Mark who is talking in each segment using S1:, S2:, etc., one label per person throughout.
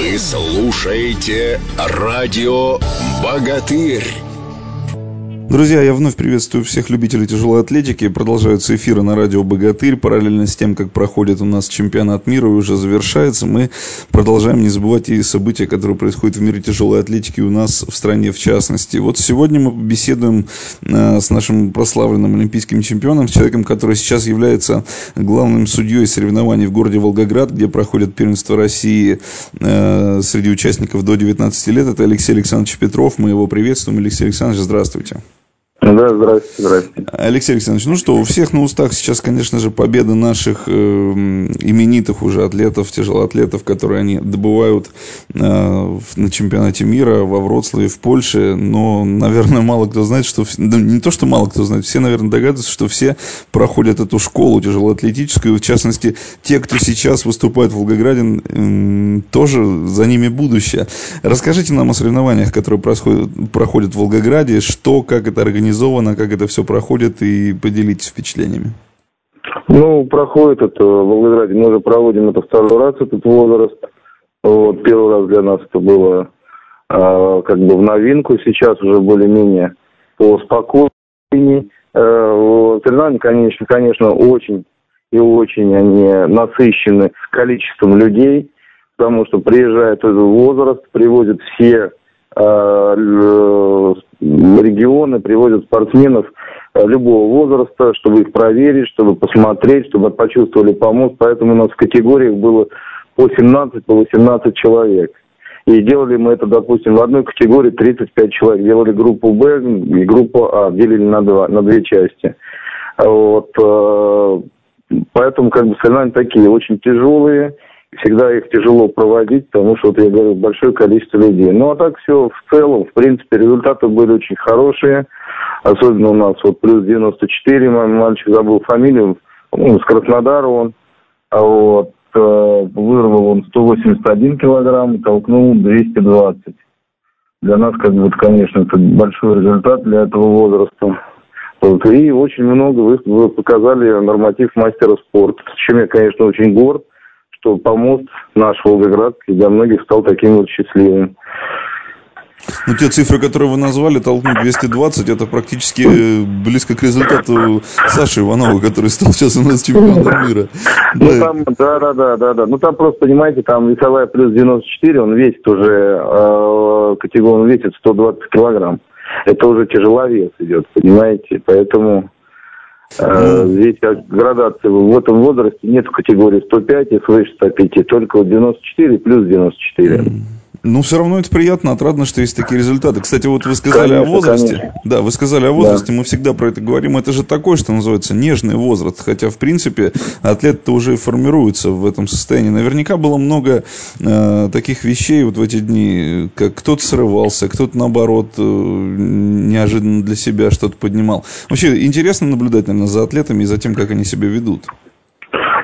S1: Вы слушаете радио «Богатырь».
S2: Друзья, я вновь приветствую всех любителей тяжелой атлетики. Продолжаются эфиры на радио «Богатырь». Параллельно с тем, как проходит у нас чемпионат мира и уже завершается, мы продолжаем не забывать и события, которые происходят в мире тяжелой атлетики у нас в стране в частности. Вот сегодня мы беседуем э, с нашим прославленным олимпийским чемпионом, с человеком, который сейчас является главным судьей соревнований в городе Волгоград, где проходит первенство России э, среди участников до 19 лет. Это Алексей Александрович Петров. Мы его приветствуем. Алексей Александрович, здравствуйте.
S3: Да, здравствуйте, здравствуйте.
S2: Алексей Александрович, ну что, у всех на устах сейчас, конечно же, победа наших э, именитых уже атлетов, тяжелоатлетов, которые они добывают э, на чемпионате мира во Вроцлаве, в Польше. Но, наверное, мало кто знает, что... Да, не то, что мало кто знает, все, наверное, догадываются, что все проходят эту школу тяжелоатлетическую. В частности, те, кто сейчас выступает в Волгограде, э, тоже за ними будущее. Расскажите нам о соревнованиях, которые происходят, проходят в Волгограде, что, как это организовано организовано, как это все проходит, и поделитесь впечатлениями.
S3: Ну, проходит это в Волгограде. Мы уже проводим это второй раз, этот возраст. Вот, первый раз для нас это было э, как бы в новинку. Сейчас уже более-менее по спокойнее. Э, вот, конечно, конечно, очень и очень они насыщены количеством людей, потому что приезжает этот возраст, привозят все регионы привозят спортсменов э, любого возраста, чтобы их проверить, чтобы посмотреть, чтобы почувствовали помощь. Поэтому у нас в категориях было по 17, по 18 человек. И делали мы это, допустим, в одной категории 35 человек. Делали группу Б и группу А, делили на, два, на две части. Вот, э, поэтому как бы соревнования такие очень тяжелые всегда их тяжело проводить, потому что, вот я говорю, большое количество людей. Ну, а так все в целом, в принципе, результаты были очень хорошие. Особенно у нас вот плюс 94, мальчик забыл фамилию, ну, с Краснодара он. А вот э, вырвал он 181 килограмм, толкнул 220. Для нас, как бы, конечно, это большой результат для этого возраста. Вот. И очень много вы показали норматив мастера спорта, чем я, конечно, очень горд что помост наш Волгоградский для многих стал таким вот счастливым.
S2: Ну, те цифры, которые вы назвали, толкнуть 220, это практически э, близко к результату Саши Иванова, который стал сейчас у нас чемпионом мира.
S3: Ну, да. там, да, да, да, да, да. Ну, там просто, понимаете, там весовая плюс 94, он весит уже, э, категория, он весит 120 килограмм. Это уже тяжеловес идет, понимаете, поэтому Э, здесь градации в этом возрасте нет категории 105 и свыше 105, только 94 плюс 94.
S2: Ну, все равно это приятно, отрадно, что есть такие результаты. Кстати, вот вы сказали конечно, о возрасте. Конечно. Да, вы сказали о возрасте, да. мы всегда про это говорим. Это же такой, что называется, нежный возраст. Хотя, в принципе, атлет-то уже формируется в этом состоянии. Наверняка было много э, таких вещей вот в эти дни, как кто-то срывался, кто-то, наоборот, э, неожиданно для себя что-то поднимал. Вообще, интересно наблюдать, наверное, за атлетами и за тем, как они себя ведут.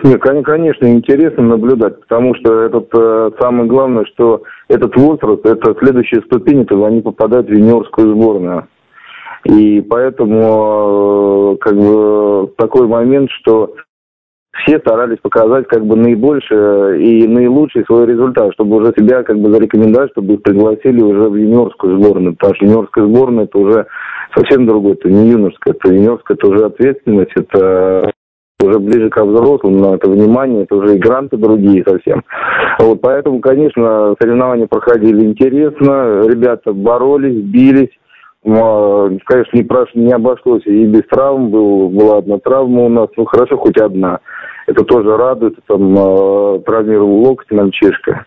S3: Нет, конечно, интересно наблюдать, потому что этот э, самое главное, что этот возраст, это следующая ступень, это они попадают в юниорскую сборную. И поэтому э, как бы такой момент, что все старались показать как бы наибольшее и наилучший свой результат, чтобы уже себя как бы зарекомендовать, чтобы их пригласили уже в юниорскую сборную, потому что юниорская сборная это уже совсем другое, это не юношеская, это юниорская, это уже ответственность, это уже ближе к взрослым, но это внимание, это уже и гранты другие совсем. Вот, поэтому, конечно, соревнования проходили интересно, ребята боролись, бились, конечно, не, прош... не обошлось и без травм, был, была одна травма у нас, ну хорошо, хоть одна. Это тоже радует, там э, травмировал локоть мальчишка.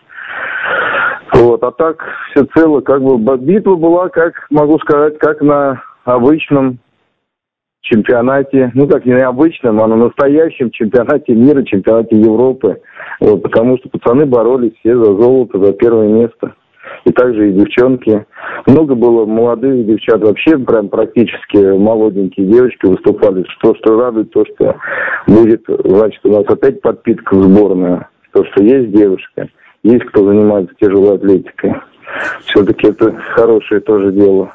S3: Вот, а так все цело, как бы битва была, как могу сказать, как на обычном чемпионате, ну как не необычном, а на настоящем чемпионате мира, чемпионате Европы. Вот, потому что пацаны боролись все за золото, за первое место. И также и девчонки. Много было молодых девчат, вообще прям практически молоденькие девочки выступали. Что, что радует, то, что будет, значит, у нас опять подпитка в сборную. То, что есть девушка, есть кто занимается тяжелой атлетикой. Все-таки это хорошее тоже дело.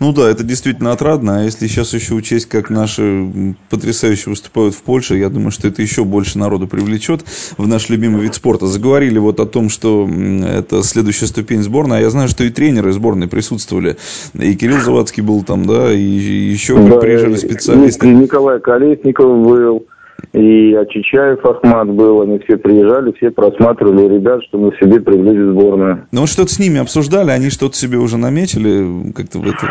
S2: Ну да, это действительно отрадно. А если сейчас еще учесть, как наши потрясающе выступают в Польше, я думаю, что это еще больше народу привлечет в наш любимый вид спорта. Заговорили вот о том, что это следующая ступень сборной. А я знаю, что и тренеры сборной присутствовали. И Кирилл Завадский был там, да, и еще да, приезжали специалисты.
S3: Николай Колесников был. И Ачичаев Ахмат был, они все приезжали, все просматривали ребят, что мы себе привлечь сборную.
S2: Ну что-то с ними обсуждали, они что-то себе уже наметили как-то в этом?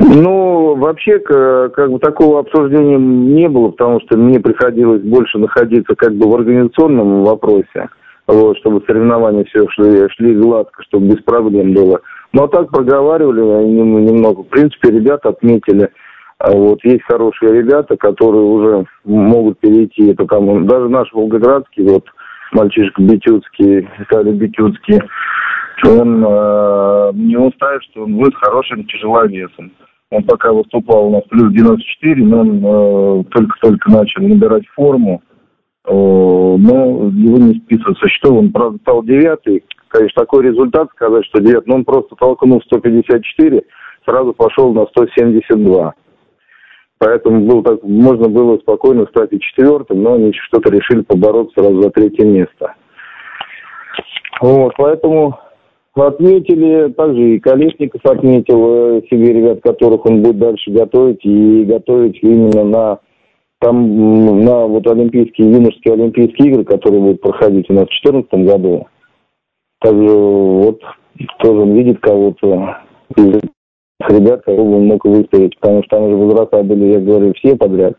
S3: Ну, вообще, как бы такого обсуждения не было, потому что мне приходилось больше находиться как бы в организационном вопросе, вот, чтобы соревнования все шли, шли гладко, чтобы без проблем было. Но так проговаривали немного. В принципе, ребята отметили – а вот есть хорошие ребята, которые уже могут перейти. Там даже наш Волгоградский, вот мальчишка Бетюцкий, Виталий Бетюцкий, он э, не устает, что он будет хорошим тяжеловесом. Он пока выступал у нас плюс 94, но он э, только-только начал набирать форму. Э, но его не списывают со. Он, правда, стал девятый. Конечно, такой результат сказать, что девятый. Но он просто толкнул 154, сразу пошел на 172. Поэтому был так, можно было спокойно стать и четвертым, но они что-то решили побороться сразу за третье место. Вот, поэтому отметили, также и Колесников отметил э, себе ребят, которых он будет дальше готовить, и готовить именно на там на вот Олимпийские, юношеские Олимпийские игры, которые будут проходить у нас в 2014 году. Также вот тоже он видит кого-то ребят, кого бы он мог выставить, потому что там уже возраста были, я говорю, все подряд,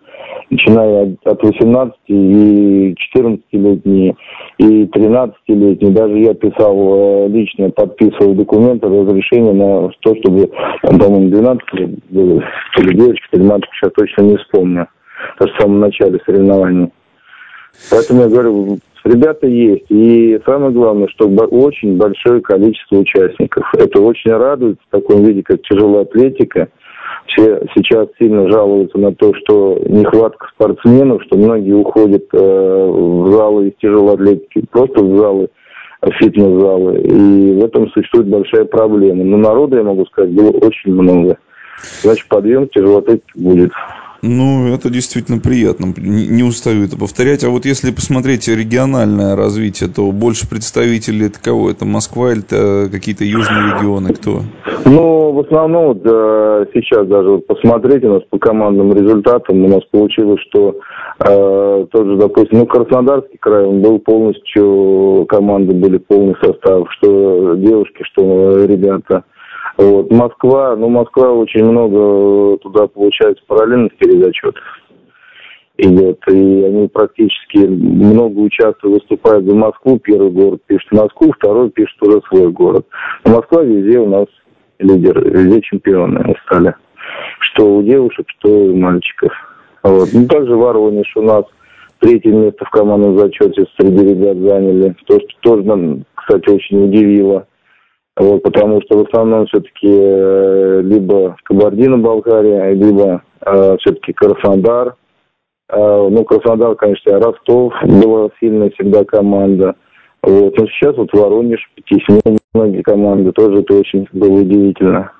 S3: начиная от 18 и 14-летние, и 13-летние. Даже я писал э, лично, подписывал документы, разрешение на то, чтобы, по-моему, 12 лет было, или девочка, или мальчик, сейчас точно не вспомню. даже в самом начале соревнований. Поэтому я говорю, Ребята есть. И самое главное, что очень большое количество участников. Это очень радует в таком виде, как тяжелая атлетика. Все сейчас сильно жалуются на то, что нехватка спортсменов, что многие уходят э, в залы из тяжелой атлетики, просто в залы, э, фитнес-залы. И в этом существует большая проблема. Но народа, я могу сказать, было очень много. Значит, подъем тяжелой атлетики будет.
S2: Ну, это действительно приятно. Не устаю это повторять. А вот если посмотреть региональное развитие, то больше представителей это кого? Это Москва или это какие-то южные регионы? Кто?
S3: Ну, в основном да, сейчас даже вот посмотреть у нас по командным результатам у нас получилось, что э, тот же, допустим, ну, Краснодарский край, он был полностью, команды были полный состав, что девушки, что ребята. Вот. Москва, ну, Москва очень много туда, получается, параллельных перезачетов идет. И они практически много участвуют, выступают за Москву. Первый город пишет Москву, второй пишет уже свой город. Но Москва везде у нас лидер, везде чемпионы стали. Что у девушек, что у мальчиков. Вот. Ну, также Воронеж у нас третье место в командном зачете среди ребят заняли. То, что тоже нам, кстати, очень удивило. Вот, потому что в основном все-таки э, либо Кабардино-Балкария, либо э, все-таки Краснодар. Э, ну, Краснодар, конечно, Ростов была сильная всегда команда. Вот. Но сейчас вот Воронеж, Тесьмин, многие команды, тоже это очень было удивительно.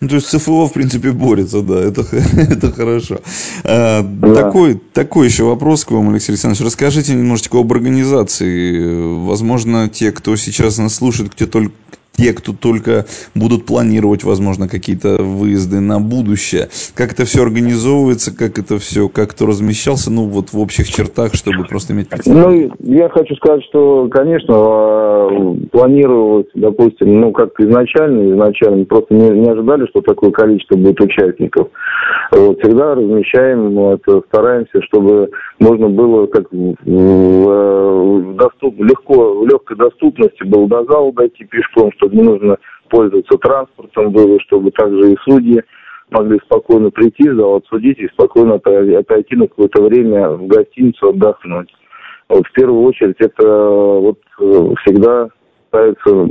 S2: Ну, то есть ЦФО, в принципе, борется, да, это, это хорошо. А, да. такой, такой еще вопрос к вам, Алексей Александрович. Расскажите немножечко об организации. Возможно, те, кто сейчас нас слушает, кто только, те, кто только будут планировать, возможно, какие-то выезды на будущее. Как это все организовывается, как это все, как кто размещался, ну, вот в общих чертах, чтобы просто иметь
S3: представление. Ну, я хочу сказать, что, конечно, а, планировалось, допустим, ну, как изначально, изначально, просто не, не ожидали, что такое количество будет участников. Вот, всегда размещаем, вот, стараемся, чтобы можно было как в, в, доступ, легко, в легкой доступности был до зала дойти пешком, чтобы не нужно пользоваться транспортом было, чтобы также и судьи могли спокойно прийти зал, отсудить и спокойно отойти на какое-то время в гостиницу отдохнуть. Вот в первую очередь это вот всегда ставится,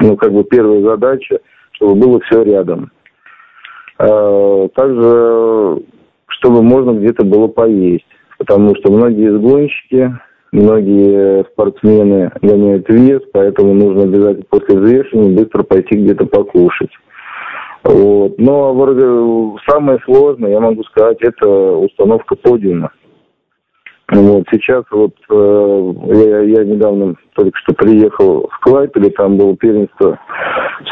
S3: ну, как бы первая задача, чтобы было все рядом. А, также, чтобы можно где-то было поесть, потому что многие сгонщики Многие спортсмены гоняют вес, поэтому нужно обязательно после взвешивания быстро пойти где-то покушать. Вот. Но самое сложное, я могу сказать, это установка подиума. Вот сейчас вот э, я, я недавно только что приехал в Клайпеде, там было первенство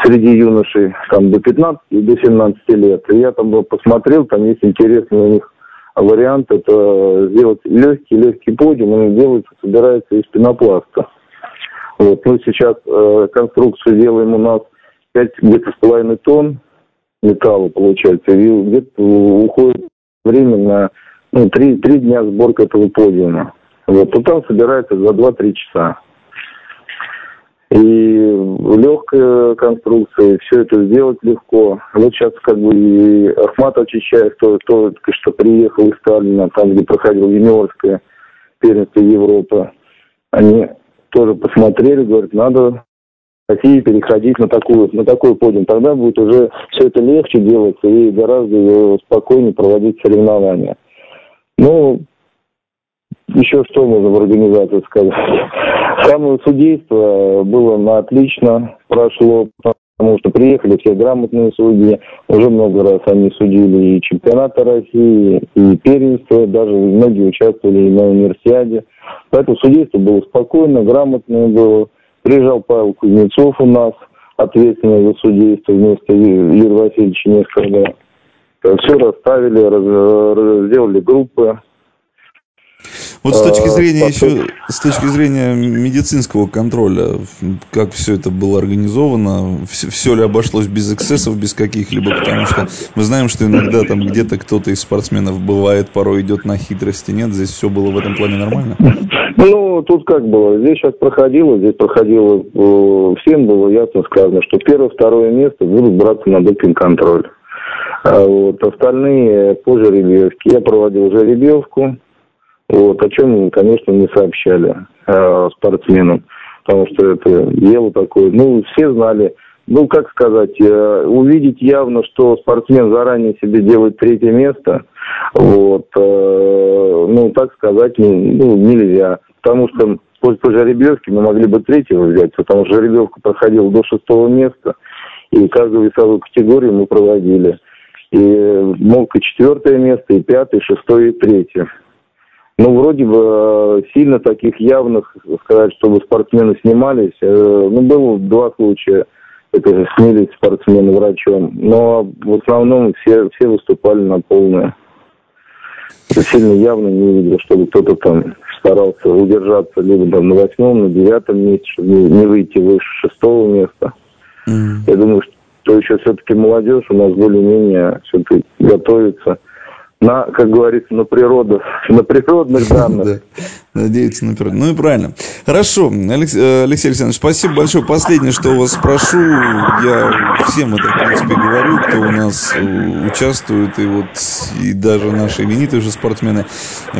S3: среди юношей там до 15 и до 17 лет. И я там был, посмотрел, там есть интересный у них вариант, это сделать легкий-легкий подиум, он делается, собирается из пенопласта. Вот, мы сейчас э, конструкцию делаем у нас 5 где-то с половиной тонн металла получается, и где-то уходит время на ну, три, три дня сборка этого подиума. Вот, то там собирается за 2-3 часа. И легкая конструкция, все это сделать легко. Вот сейчас как бы и Ахмат Очищаев, то, только что приехал из Сталина, там, где проходил юниорское первенство Европы, они тоже посмотрели, говорят, надо России переходить на такую, на такой подиум. Тогда будет уже все это легче делаться и гораздо спокойнее проводить соревнования. Ну, еще что можно в организации сказать? Самое судейство было на отлично, прошло, потому что приехали все грамотные судьи, уже много раз они судили и чемпионаты России, и первенство, даже многие участвовали и на универсиаде. Поэтому судейство было спокойно, грамотное было. Приезжал Павел Кузнецов у нас, ответственный за судейство вместо Юрия Васильевича Нескорда. Все расставили, раз, сделали группы.
S2: Вот с точки а, зрения еще, с точки зрения медицинского контроля, как все это было организовано, все, все ли обошлось без эксцессов, без каких-либо, потому что мы знаем, что иногда там где-то кто-то из спортсменов бывает, порой идет на хитрости, нет, здесь все было в этом плане нормально?
S3: Ну, тут как было, здесь сейчас проходило, здесь проходило, э, всем было ясно сказано, что первое, второе место будут браться на допинг-контроль. А вот остальные по жеребьевке. Я проводил жеребьевку, вот, о чем, конечно, не сообщали э, спортсменам, потому что это дело такое. Ну, все знали, ну, как сказать, э, увидеть явно, что спортсмен заранее себе делает третье место, вот, э, ну, так сказать, ну, нельзя. Потому что по, по мы могли бы третьего взять, потому что жеребьевка проходила до шестого места, и каждую весовую категорию мы проводили и мог и четвертое место, и пятое, и шестое, и третье. Ну, вроде бы э, сильно таких явных, сказать, чтобы спортсмены снимались. Э, ну, было два случая, это снялись спортсмены врачом. Но в основном все, все выступали на полное. Сильно явно не видел, чтобы кто-то там старался удержаться либо там, на восьмом, на девятом месте, чтобы не выйти выше шестого места. Mm. Я думаю, что то еще все-таки молодежь у нас более-менее все-таки готовится на, как говорится, на природу, на природных данных.
S2: Надеяться на природу. Ну и правильно. Хорошо, Алексей, э, Алексей Александрович, спасибо большое. Последнее, что у вас спрошу, я всем это, в принципе, говорю, кто у нас э, участвует, и вот и даже наши именитые уже спортсмены,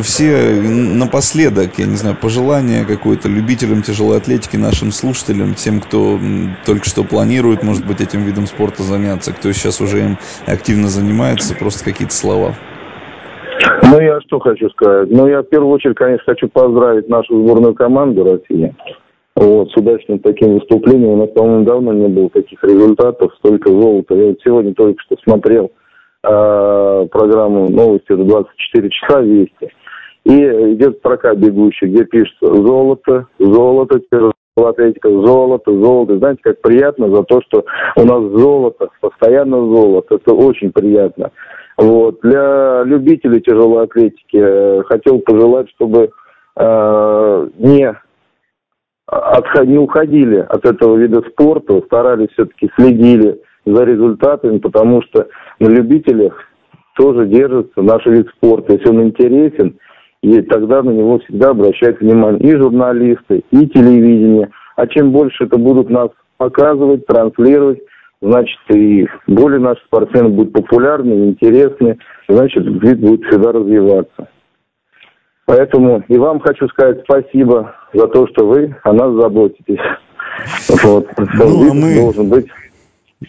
S2: все напоследок, я не знаю, пожелания какое-то любителям тяжелой атлетики, нашим слушателям, тем, кто только что планирует, может быть, этим видом спорта заняться, кто сейчас уже им активно занимается, просто какие-то слова.
S3: Ну, я что хочу сказать. Ну, я в первую очередь, конечно, хочу поздравить нашу сборную команду России. Вот, с удачным таким выступлением. У нас, по-моему, давно не было таких результатов, столько золота. Я вот сегодня только что смотрел э, программу новости за 24 часа вести. И идет строка бегущая, где пишется «Золото, золото, атлетика, золото, золото». Знаете, как приятно за то, что у нас золото, постоянно золото. Это очень приятно. Вот. Для любителей тяжелой атлетики э, хотел пожелать, чтобы э, не, отход, не уходили от этого вида спорта, старались все-таки следили за результатами, потому что на любителях тоже держится наш вид спорта. Если он интересен, и тогда на него всегда обращают внимание и журналисты, и телевидение. А чем больше это будут нас показывать, транслировать, значит, и более наши спортсмены будут популярны, интересны, значит, вид будет всегда развиваться. Поэтому и вам хочу сказать спасибо за то, что вы о нас заботитесь.
S2: Вот. Ну, а мы... должен быть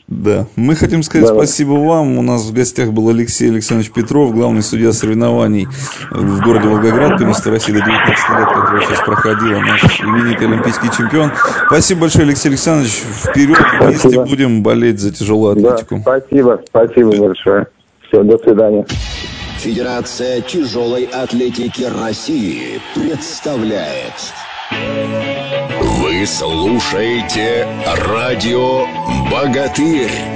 S2: Да. Мы хотим сказать Давай. спасибо вам. У нас в гостях был Алексей Александрович Петров, главный судья соревнований в городе Волгоград, первенство России до 19 лет, которое сейчас проходило, наш именитый олимпийский чемпион. Спасибо большое, Алексей Александрович. Вперед, спасибо. вместе будем болеть за тяжелую атлетику.
S3: Да, спасибо, спасибо большое. Все, до свидания.
S1: Федерация тяжелой атлетики России представляет вы слушаете радио «Богатырь».